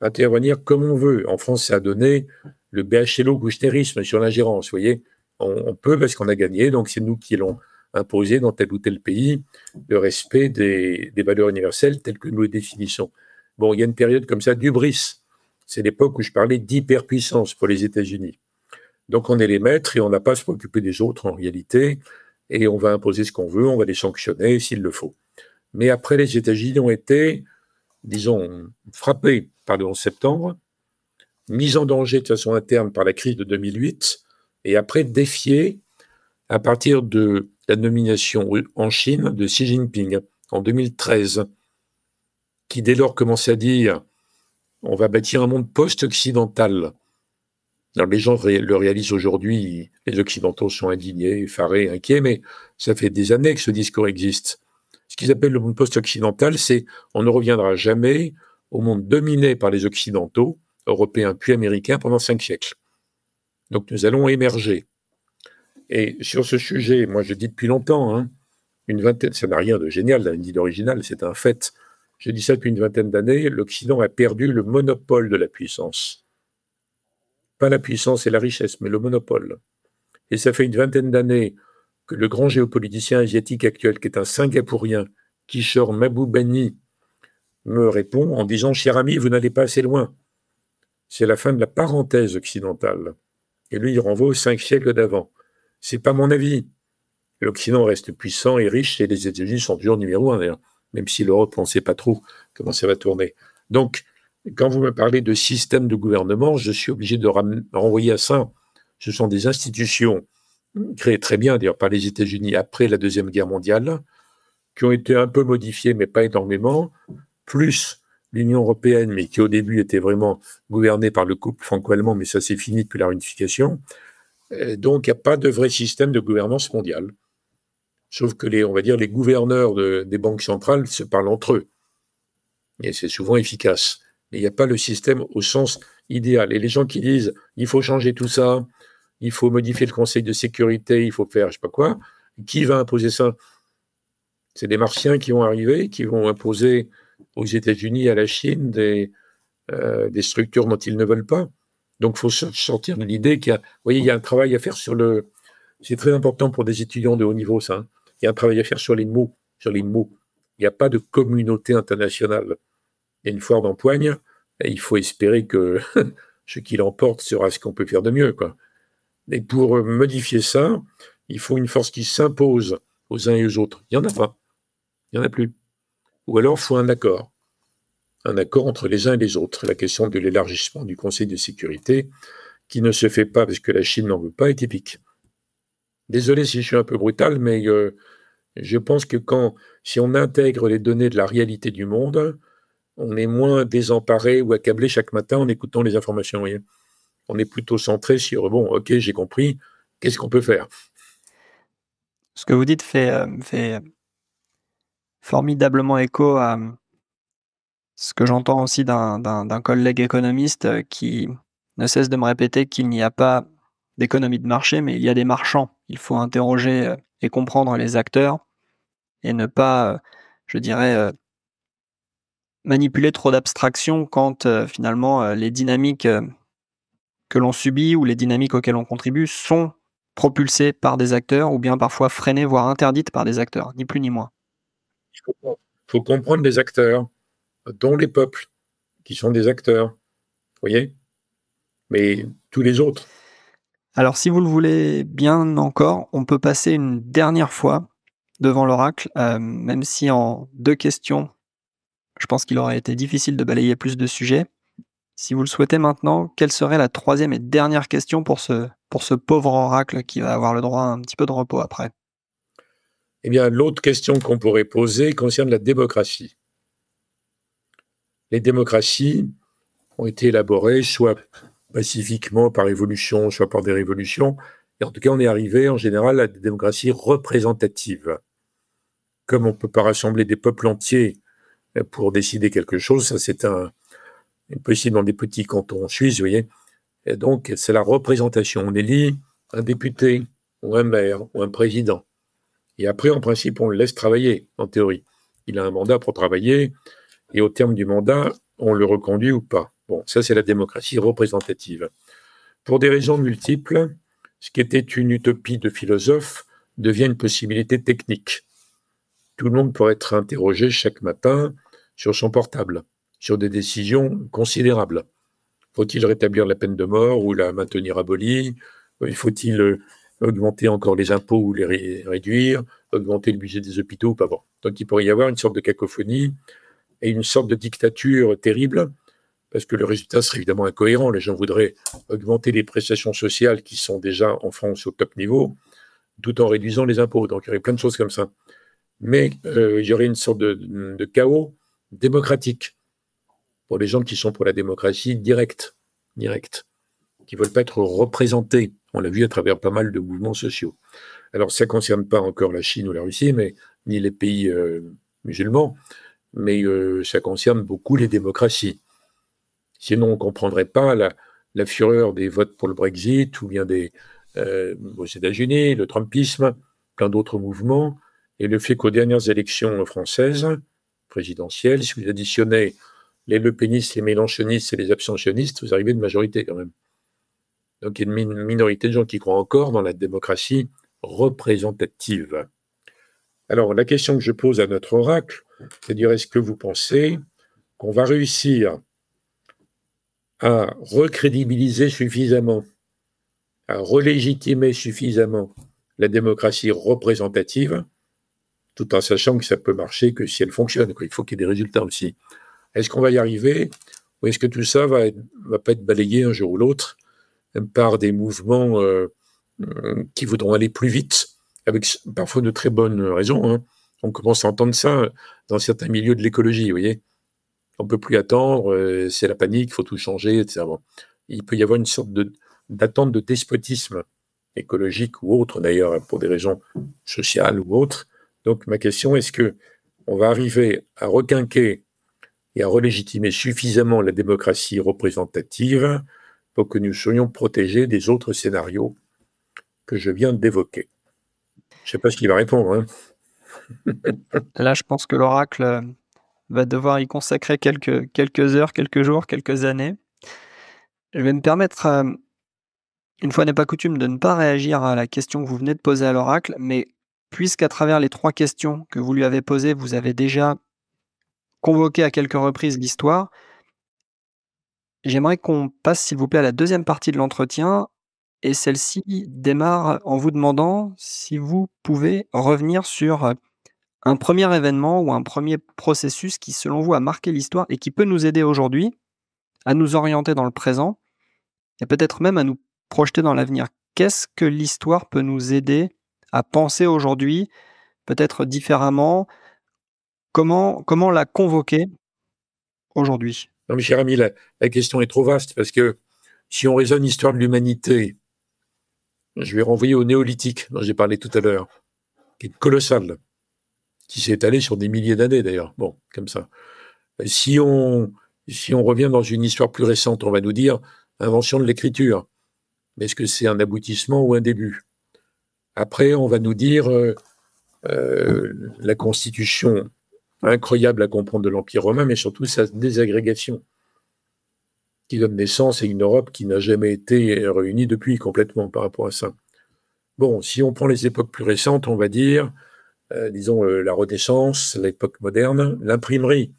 intervenir comme on veut. En France, ça a donné le BHLO gouchenérisme sur l'ingérence, vous voyez. On, peut parce qu'on a gagné, donc c'est nous qui l'ont imposé dans tel ou tel pays, le respect des, valeurs universelles telles que nous les définissons. Bon, il y a une période comme ça d'ubris. C'est l'époque où je parlais d'hyperpuissance pour les États-Unis. Donc on est les maîtres et on n'a pas à se préoccuper des autres en réalité et on va imposer ce qu'on veut, on va les sanctionner s'il le faut. Mais après, les États-Unis ont été, disons, frappés par le 11 septembre, mis en danger de façon interne par la crise de 2008, et après défiés à partir de la nomination en Chine de Xi Jinping en 2013, qui dès lors commençait à dire on va bâtir un monde post-occidental les gens le réalisent aujourd'hui, les Occidentaux sont indignés, effarés, inquiets, mais ça fait des années que ce discours existe. Ce qu'ils appellent le monde post-occidental, c'est on ne reviendra jamais au monde dominé par les Occidentaux, Européens puis Américains, pendant cinq siècles. Donc nous allons émerger. Et sur ce sujet, moi je dis depuis longtemps, hein, une vingtaine, ça n'a rien de génial, ni d'original, c'est un fait. Je dis ça depuis une vingtaine d'années, l'Occident a perdu le monopole de la puissance. Pas la puissance et la richesse, mais le monopole. Et ça fait une vingtaine d'années que le grand géopoliticien asiatique actuel, qui est un Singapourien, Kishore Mahbubani, me répond en disant Cher ami, vous n'allez pas assez loin. C'est la fin de la parenthèse occidentale. Et lui, il renvoie aux cinq siècles d'avant. C'est pas mon avis. L'Occident reste puissant et riche et les États-Unis sont toujours numéro un d'ailleurs, même si l'Europe, on ne sait pas trop comment ça va tourner. Donc, quand vous me parlez de système de gouvernement, je suis obligé de renvoyer à ça. Ce sont des institutions créées très bien, d'ailleurs, par les États-Unis après la Deuxième Guerre mondiale, qui ont été un peu modifiées, mais pas énormément, plus l'Union européenne, mais qui au début était vraiment gouvernée par le couple franco-allemand, mais ça c'est fini depuis la réunification. Donc il n'y a pas de vrai système de gouvernance mondiale. Sauf que les, on va dire, les gouverneurs des banques centrales se parlent entre eux. Et c'est souvent efficace. Mais il n'y a pas le système au sens idéal. Et les gens qui disent, il faut changer tout ça, il faut modifier le Conseil de sécurité, il faut faire je sais pas quoi, qui va imposer ça? C'est des Martiens qui vont arriver, qui vont imposer aux États-Unis à la Chine euh, des structures dont ils ne veulent pas. Donc, faut sortir de l'idée qu'il y a, vous voyez, il y a un travail à faire sur le. C'est très important pour des étudiants de haut niveau, ça. Hein. Il y a un travail à faire sur les mots, sur les mots. Il n'y a pas de communauté internationale. Il y a une foire d'empoigne, il faut espérer que ce qui l'emporte sera ce qu'on peut faire de mieux, quoi. Et pour modifier ça, il faut une force qui s'impose aux uns et aux autres. Il n'y en a pas. Il n'y en a plus. Ou alors, il faut un accord. Un accord entre les uns et les autres. La question de l'élargissement du Conseil de sécurité, qui ne se fait pas parce que la Chine n'en veut pas, est typique. Désolé si je suis un peu brutal, mais euh, je pense que quand, si on intègre les données de la réalité du monde, on est moins désemparé ou accablé chaque matin en écoutant les informations. On est plutôt centré sur, bon, ok, j'ai compris, qu'est-ce qu'on peut faire? Ce que vous dites fait, euh, fait formidablement écho à ce que j'entends aussi d'un collègue économiste euh, qui ne cesse de me répéter qu'il n'y a pas d'économie de marché, mais il y a des marchands. Il faut interroger euh, et comprendre les acteurs et ne pas, euh, je dirais, manipuler trop d'abstraction quand finalement les dynamiques que l'on subit ou les dynamiques auxquelles on contribue sont propulsées par des acteurs ou bien parfois freinées, voire interdites par des acteurs, ni plus ni moins. Il faut, comprendre les acteurs, dont les peuples, qui sont des acteurs. Vous voyez Mais tous les autres. Alors, si vous le voulez bien encore, on peut passer une dernière fois devant l'oracle, euh, même si en deux questions, je pense qu'il aurait été difficile de balayer plus de sujets. Si vous le souhaitez maintenant, quelle serait la troisième et dernière question pour ce, pour ce pauvre oracle qui va avoir le droit à un petit peu de repos après? Eh bien, l'autre question qu'on pourrait poser concerne la démocratie. Les démocraties ont été élaborées soit pacifiquement par évolution, soit par des révolutions. Et en tout cas, on est arrivé en général à des démocraties représentatives. Comme on ne peut pas rassembler des peuples entiers pour décider quelque chose, ça c'est un, possible dans des petits cantons suisses, vous voyez. Donc, c'est la représentation. On élit un député, ou un maire, ou un président. Et après, en principe, on le laisse travailler, en théorie. Il a un mandat pour travailler, et au terme du mandat, on le reconduit ou pas. Bon, ça, c'est la démocratie représentative. Pour des raisons multiples, ce qui était une utopie de philosophe devient une possibilité technique. Tout le monde pourrait être interrogé chaque matin sur son portable, sur des décisions considérables. Faut-il rétablir la peine de mort ou la maintenir abolie Faut-il augmenter encore les impôts ou les réduire, augmenter le budget des hôpitaux ou pas? Donc il pourrait y avoir une sorte de cacophonie et une sorte de dictature terrible, parce que le résultat serait évidemment incohérent. Les gens voudraient augmenter les prestations sociales qui sont déjà en France au top niveau, tout en réduisant les impôts. Donc il y aurait plein de choses comme ça. Mais euh, il y aurait une sorte de, chaos démocratique pour les gens qui sont pour la démocratie directe, directe, qui veulent pas être représentés on l'a vu à travers pas mal de mouvements sociaux. Alors, ça ne concerne pas encore la Chine ou la Russie, mais ni les pays euh, musulmans, mais euh, ça concerne beaucoup les démocraties. Sinon, on ne comprendrait pas la, fureur des votes pour le Brexit ou bien des, euh, aux États-Unis, le Trumpisme, plein d'autres mouvements, et le fait qu'aux dernières élections françaises, présidentielles, si vous additionnez les Le Penistes, les Mélenchonistes et les abstentionnistes, vous arrivez à une majorité quand même. Donc il y a une minorité de gens qui croient encore dans la démocratie représentative. Alors la question que je pose à notre oracle, c'est de dire est-ce que vous pensez qu'on va réussir à recrédibiliser suffisamment, à relégitimer suffisamment la démocratie représentative, tout en sachant que ça peut marcher que si elle fonctionne. Il faut qu'il y ait des résultats aussi. Est-ce qu'on va y arriver ou est-ce que tout ça va, va pas être balayé un jour ou l'autre par des mouvements euh, qui voudront aller plus vite, avec parfois de très bonnes raisons. Hein. On commence à entendre ça dans certains milieux de l'écologie, vous voyez. On peut plus attendre, euh, c'est la panique, il faut tout changer, etc. Il peut y avoir une sorte d'attente de despotisme écologique ou autre, d'ailleurs, pour des raisons sociales ou autres. Donc ma question, est-ce que on va arriver à requinquer et à relégitimer suffisamment la démocratie représentative pour que nous soyons protégés des autres scénarios que je viens d'évoquer? Je ne sais pas ce qu'il va répondre. Hein. Là, je pense que l'oracle euh, va devoir y consacrer quelques, heures, quelques jours, quelques années. Je vais me permettre, euh, une fois n'est pas coutume, de ne pas réagir à la question que vous venez de poser à l'oracle, mais puisqu'à travers les trois questions que vous lui avez posées, vous avez déjà convoqué à quelques reprises l'histoire, J'aimerais qu'on passe, s'il vous plaît, à la deuxième partie de l'entretien. Et celle-ci démarre en vous demandant si vous pouvez revenir sur euh, un premier événement ou un premier processus qui, selon vous, a marqué l'histoire et qui peut nous aider aujourd'hui à nous orienter dans le présent et peut-être même à nous projeter dans l'avenir? Qu'est-ce que l'histoire peut nous aider à penser aujourd'hui, peut-être différemment? Comment, comment la convoquer aujourd'hui? Non, mais cher ami, la, question est trop vaste parce que si on raisonne l'histoire de l'humanité, je vais renvoyer au néolithique dont j'ai parlé tout à l'heure, qui est colossal, qui s'est étalé sur des milliers d'années d'ailleurs. Bon, comme ça. Si on, si on revient dans une histoire plus récente, on va nous dire invention de l'écriture. Est-ce que c'est un aboutissement ou un début? Après, on va nous dire euh, euh, la constitution incroyable à comprendre de l'Empire romain, mais surtout sa désagrégation, qui donne naissance à une Europe qui n'a jamais été réunie depuis complètement par rapport à ça. Bon, si on prend les époques plus récentes, on va dire, euh, disons, euh, la Renaissance, l'époque moderne, l'imprimerie,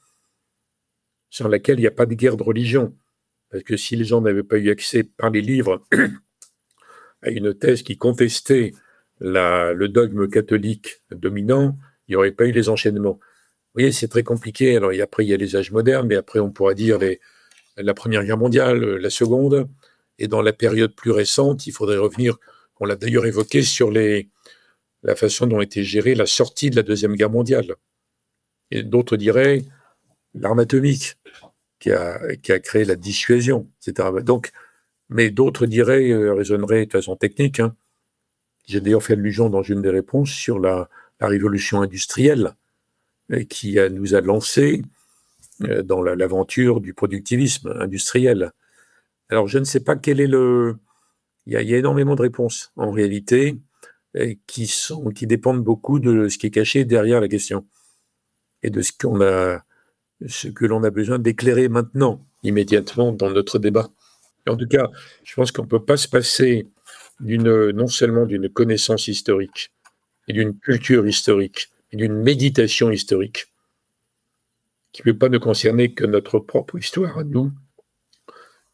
sur laquelle il n'y a pas de guerre de religion. Parce que si les gens n'avaient pas eu accès par les livres à une thèse qui contestait le dogme catholique dominant, il n'y aurait pas eu les enchaînements. Vous voyez, c'est très compliqué. Alors, après, il y a les âges modernes, mais après, on pourra dire la Première Guerre mondiale, la Seconde. Et dans la période plus récente, il faudrait revenir, on l'a d'ailleurs évoqué, sur les, la façon dont été gérée la sortie de la Deuxième Guerre mondiale. D'autres diraient l'arme atomique qui a, qui créé la dissuasion, etc. Donc, mais d'autres diraient, euh, raisonneraient de façon technique. Hein. J'ai d'ailleurs fait allusion dans une des réponses sur la, révolution industrielle qui nous a lancé euh, dans l'aventure du productivisme industriel. Alors je ne sais pas quel est le... Il y a, énormément de réponses en réalité qui, dépendent beaucoup de ce qui est caché derrière la question et de ce qu'on a, ce que l'on a besoin d'éclairer maintenant, immédiatement dans notre débat. En tout cas, je pense qu'on ne peut pas se passer d'une, non seulement d'une connaissance historique et d'une culture historique, d'une méditation historique qui ne peut pas ne concerner que notre propre histoire à nous,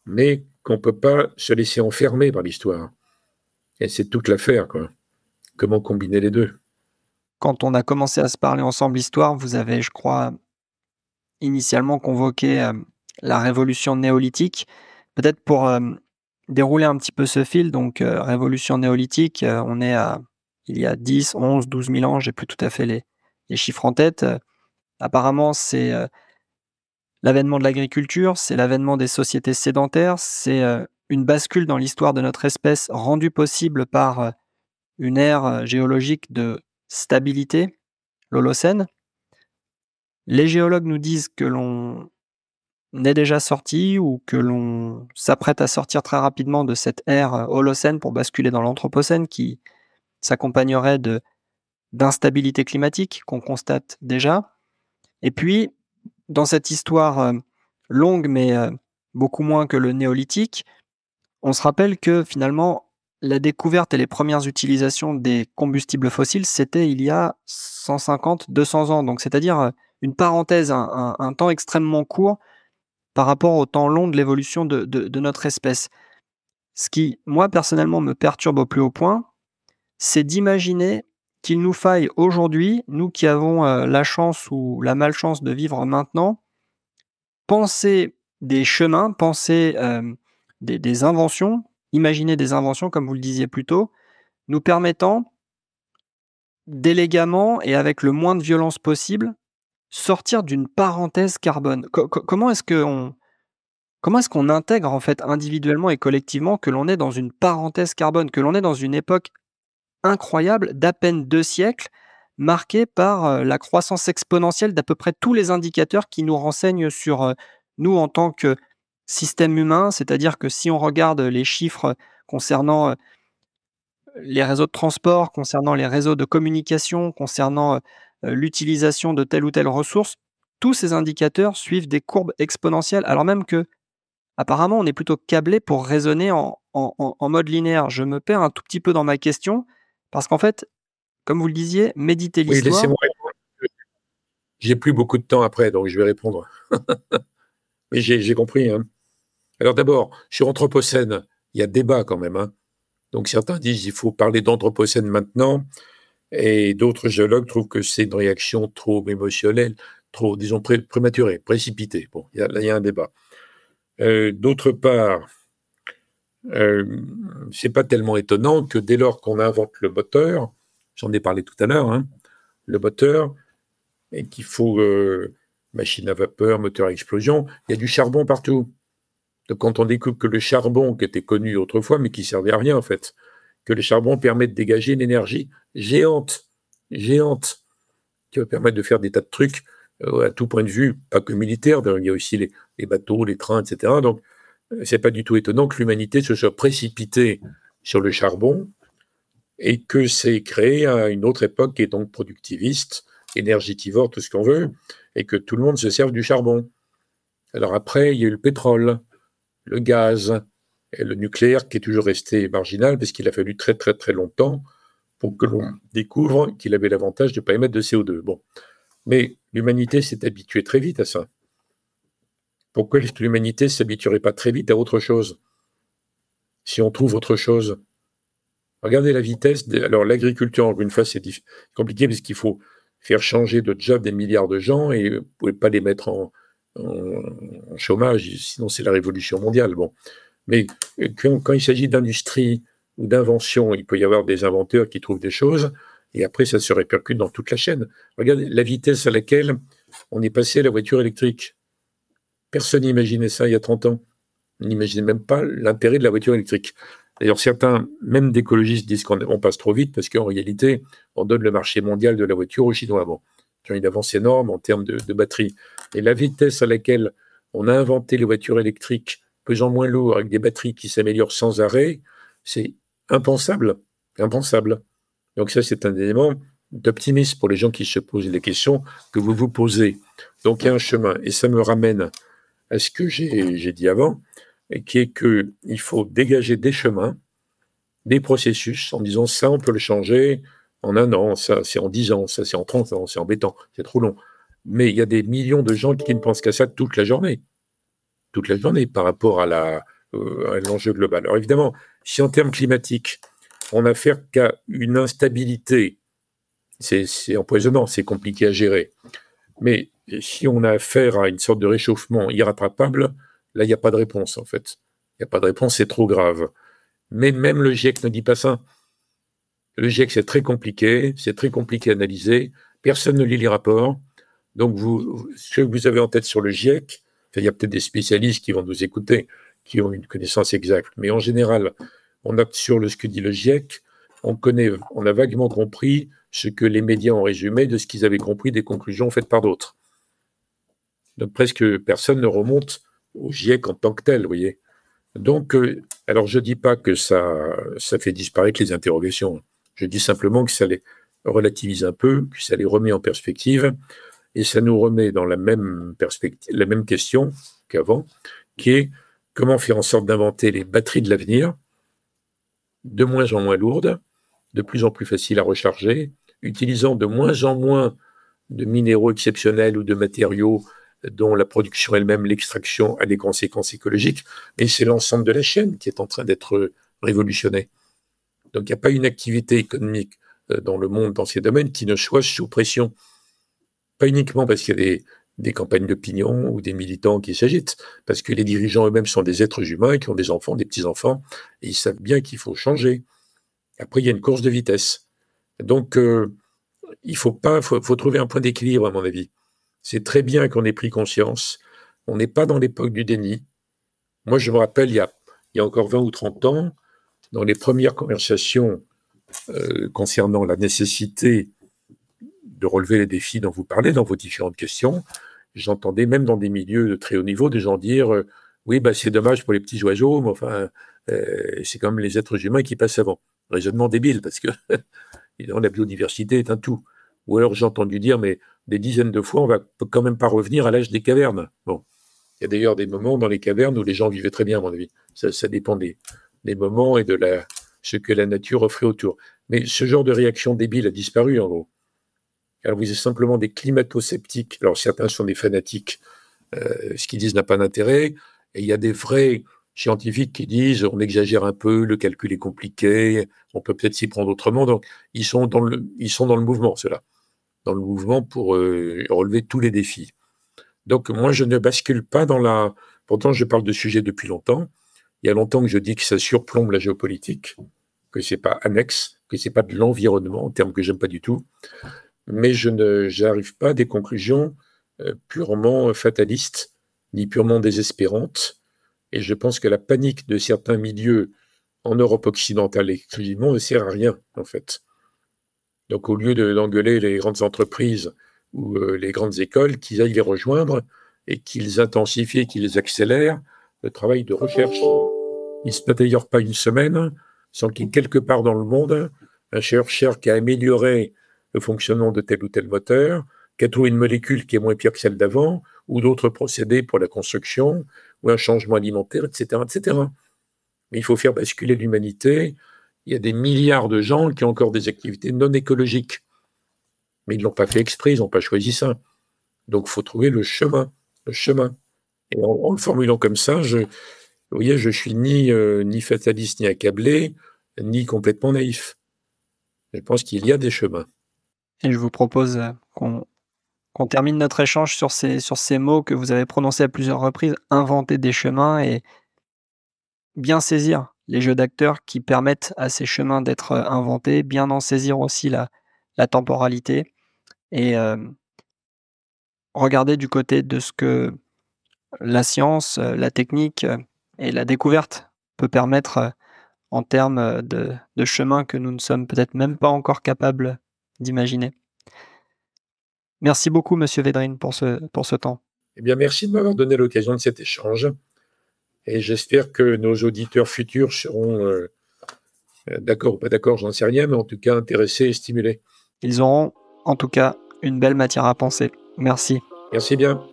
mais qu'on ne peut pas se laisser enfermer par l'histoire. Et c'est toute l'affaire, quoi. Comment combiner les deux? Quand on a commencé à se parler ensemble histoire, vous avez, je crois, initialement convoqué euh, la révolution néolithique. Peut-être pour euh, dérouler un petit peu ce fil, donc euh, révolution néolithique, on est à il y a 10, 11, 12 000 ans, j'ai plus tout à fait les, les chiffres en tête. apparemment, c'est l'avènement de l'agriculture, c'est l'avènement des sociétés sédentaires, c'est une bascule dans l'histoire de notre espèce rendue possible par une ère géologique de stabilité, l'Holocène. Les géologues nous disent que l'on est déjà sorti ou que l'on s'apprête à sortir très rapidement de cette ère holocène pour basculer dans l'anthropocène qui s'accompagnerait de d'instabilité climatique qu'on constate déjà. Et puis, dans cette histoire euh, longue, mais euh, beaucoup moins que le néolithique, on se rappelle que finalement, la découverte et les premières utilisations des combustibles fossiles, c'était il y a 150, 200 ans. Donc, c'est-à-dire euh, une parenthèse, un, temps extrêmement court par rapport au temps long de l'évolution de, notre espèce. Ce qui, moi, personnellement, me perturbe au plus haut point, c'est d'imaginer qu'il nous faille aujourd'hui, nous qui avons euh, la chance ou la malchance de vivre maintenant, penser des chemins, penser euh, des, inventions, imaginer des inventions, comme vous le disiez plus tôt, nous permettant d'élégamment et avec le moins de violence possible sortir d'une parenthèse carbone. comment est-ce qu'on est-ce intègre en fait individuellement et collectivement que l'on est dans une parenthèse carbone, que l'on est dans une époque incroyable d'à peine deux siècles, marquée par euh, la croissance exponentielle d'à peu près tous les indicateurs qui nous renseignent sur euh, nous en tant que système humain, c'est-à-dire que si on regarde les chiffres concernant euh, les réseaux de transport, concernant les réseaux de communication, concernant l'utilisation de telle ou telle ressource, tous ces indicateurs suivent des courbes exponentielles, alors même que apparemment on est plutôt câblé pour raisonner en, en mode linéaire. Je me perds un tout petit peu dans ma question. Parce qu'en fait, comme vous le disiez, méditer l'histoire. Oui, laissez-moi répondre. J'ai plus beaucoup de temps après, donc je vais répondre. Mais j'ai compris. Hein. Alors d'abord, sur Anthropocène, il y a débat quand même. Hein. Donc certains disent qu'il faut parler d'Anthropocène maintenant, et d'autres géologues trouvent que c'est une réaction trop émotionnelle, trop, disons, prématurée, précipitée. Bon, il y, a un débat. Euh, d'autre part, euh, c'est pas tellement étonnant que dès lors qu'on invente le moteur, j'en ai parlé tout à l'heure, hein, le moteur, et qu'il faut euh, machine à vapeur, moteur à explosion, il y a du charbon partout. Donc quand on découvre que le charbon, qui était connu autrefois, mais qui servait à rien en fait, que le charbon permet de dégager une énergie géante, géante, qui va permettre de faire des tas de trucs euh, à tout point de vue, pas que militaire, il y a aussi les, bateaux, les trains, etc. Donc c'est pas du tout étonnant que l'humanité se soit précipitée sur le charbon et que c'est créé à une autre époque qui est donc productiviste, énergétivore, tout ce qu'on veut, et que tout le monde se serve du charbon. Alors après, il y a eu le pétrole, le gaz et le nucléaire qui est toujours resté marginal parce qu'il a fallu très très très longtemps pour que l'on découvre qu'il avait l'avantage de ne pas émettre de CO2. Bon. Mais l'humanité s'est habituée très vite à ça. Pourquoi l'humanité ne s'habituerait pas très vite à autre chose? Si on trouve autre chose. Regardez la vitesse. Alors l'agriculture, encore une fois, c'est compliqué parce qu'il faut faire changer de job des milliards de gens et vous ne pouvez pas les mettre en, chômage, sinon c'est la révolution mondiale. Bon. Mais quand, il s'agit d'industrie ou d'invention, il peut y avoir des inventeurs qui trouvent des choses et après ça se répercute dans toute la chaîne. Regardez la vitesse à laquelle on est passé à la voiture électrique. Personne n'imaginait ça il y a 30 ans. On n'imaginait même pas l'intérêt de la voiture électrique. D'ailleurs, certains, même d'écologistes, disent qu'on passe trop vite parce qu'en réalité, on donne le marché mondial de la voiture aux Chinois. Bon, qui ont une avance énorme en termes de, batterie. Et la vitesse à laquelle on a inventé les voitures électriques pesant moins lourd avec des batteries qui s'améliorent sans arrêt, c'est impensable. Impensable. Donc ça, c'est un élément d'optimisme pour les gens qui se posent des questions que vous vous posez. Donc il y a un chemin. Et ça me ramène à ce que j'ai dit avant, qui est qu'il faut dégager des chemins, des processus, en disant ça, on peut le changer en un an, ça, c'est en dix ans, ça, c'est en trente ans, c'est embêtant, c'est trop long. Mais il y a des millions de gens qui ne pensent qu'à ça toute la journée, toute la journée par rapport à euh, l'enjeu global. Alors évidemment, si en termes climatiques, on n'a affaire qu'à une instabilité, c'est empoisonnant, c'est compliqué à gérer. Mais si on a affaire à une sorte de réchauffement irrattrapable, là, il n'y a pas de réponse, en fait. Il n'y a pas de réponse, c'est trop grave. Mais même le GIEC ne dit pas ça. Le GIEC, c'est très compliqué, c'est très compliqué à analyser. Personne ne lit les rapports. Donc, vous, ce que vous avez en tête sur le GIEC, il y a peut-être des spécialistes qui vont nous écouter, qui ont une connaissance exacte. Mais en général, on a sur le, ce que dit le GIEC, on connaît, on a vaguement compris ce que les médias ont résumé de ce qu'ils avaient compris des conclusions faites par d'autres. Donc presque personne ne remonte au GIEC en tant que tel, vous voyez. Donc, euh, alors je ne dis pas que ça, ça fait disparaître les interrogations. Je dis simplement que ça les relativise un peu, que ça les remet en perspective, et ça nous remet dans la même perspective, la même question qu'avant, qui est comment faire en sorte d'inventer les batteries de l'avenir, de moins en moins lourdes, de plus en plus faciles à recharger, utilisant de moins en moins de minéraux exceptionnels ou de matériaux dont la production elle-même, l'extraction, a des conséquences écologiques, mais c'est l'ensemble de la chaîne qui est en train d'être révolutionné. Donc il n'y a pas une activité économique euh, dans le monde, dans ces domaines, qui ne soit sous pression. Pas uniquement parce qu'il y a des, campagnes d'opinion ou des militants qui s'agitent, parce que les dirigeants eux-mêmes sont des êtres humains qui ont des enfants, des petits-enfants, et ils savent bien qu'il faut changer. Après, il y a une course de vitesse. Donc, euh, il faut pas, faut, trouver un point d'équilibre, à mon avis. C'est très bien qu'on ait pris conscience. On n'est pas dans l'époque du déni. Moi, je me rappelle, il y a, il y a encore 20 ou 30 ans, dans les premières conversations euh, concernant la nécessité de relever les défis dont vous parlez dans vos différentes questions, j'entendais même dans des milieux de très haut niveau des gens dire euh, oui, bah, c'est dommage pour les petits oiseaux, mais enfin, euh, c'est comme les êtres humains qui passent avant. Raisonnement débile, parce que la biodiversité est un tout. Ou alors j'ai entendu dire, mais des dizaines de fois, on va quand même pas revenir à l'âge des cavernes. Bon. Il y a d'ailleurs des moments dans les cavernes où les gens vivaient très bien, à mon avis. Ça, dépend des, des moments et de la, ce que la nature offrait autour. Mais ce genre de réaction débile a disparu, en gros. Alors vous êtes simplement des climato-sceptiques. Alors certains sont des fanatiques. Euh, ce qu'ils disent n'a pas d'intérêt. Et il y a des vrais scientifiques qui disent on exagère un peu, le calcul est compliqué, on peut peut-être s'y prendre autrement. Donc ils sont dans le, ils sont dans le mouvement, cela, dans le mouvement pour euh, relever tous les défis. Donc moi je ne bascule pas dans la. Pourtant je parle de sujet depuis longtemps. Il y a longtemps que je dis que ça surplombe la géopolitique, que c'est pas annexe, que c'est pas de l'environnement, en termes que j'aime pas du tout mais je n'arrive pas à des conclusions euh, purement fatalistes, ni purement désespérantes. Et je pense que la panique de certains milieux en Europe occidentale exclusivement ne sert à rien, en fait. Donc au lieu d'engueuler les grandes entreprises ou euh, les grandes écoles, qu'ils aillent les rejoindre et qu'ils intensifient, qu'ils accélèrent le travail de recherche. Il ne se passe d'ailleurs pas une semaine sans qu'il quelque part dans le monde un chercheur qui a amélioré le fonctionnement de tel ou tel moteur, qu'à trouvé une molécule qui est moins pire que celle d'avant, ou d'autres procédés pour la construction, ou un changement alimentaire, etc., etc. Mais il faut faire basculer l'humanité. Il y a des milliards de gens qui ont encore des activités non écologiques. Mais ils ne l'ont pas fait exprès, ils n'ont pas choisi ça. Donc il faut trouver le chemin, le chemin. Et en, le formulant comme ça, je, vous voyez, je suis euh, ni fataliste, ni accablé, ni complètement naïf. Je pense qu'il y a des chemins. Et je vous propose euh, qu'on termine notre échange sur ces, sur ces mots que vous avez prononcés à plusieurs reprises, inventer des chemins et bien saisir les jeux d'acteurs qui permettent à ces chemins d'être euh, inventés, bien en saisir aussi la, temporalité et euh, regarder du côté de ce que la science, la technique et la découverte peut permettre en termes de, de chemins que nous ne sommes peut-être même pas encore capables d'imaginer. Merci beaucoup, Monsieur Védrine, pour ce, pour ce temps. Eh bien, merci de m'avoir donné l'occasion de cet échange. Et j'espère que nos auditeurs futurs seront euh, euh, d'accord ou pas d'accord, j'en sais rien, mais en tout cas intéressés et stimulés. Ils auront en tout cas une belle matière à penser. Merci. Merci bien.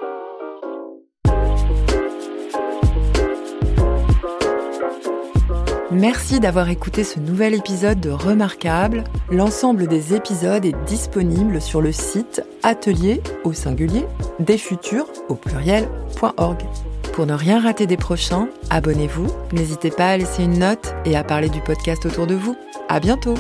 Merci d'avoir écouté ce nouvel épisode de Remarquable. L'ensemble des épisodes est disponible sur le site atelier au singulier des futurs au pluriel.org. Pour ne rien rater des prochains, abonnez-vous, n'hésitez pas à laisser une note et à parler du podcast autour de vous. À bientôt!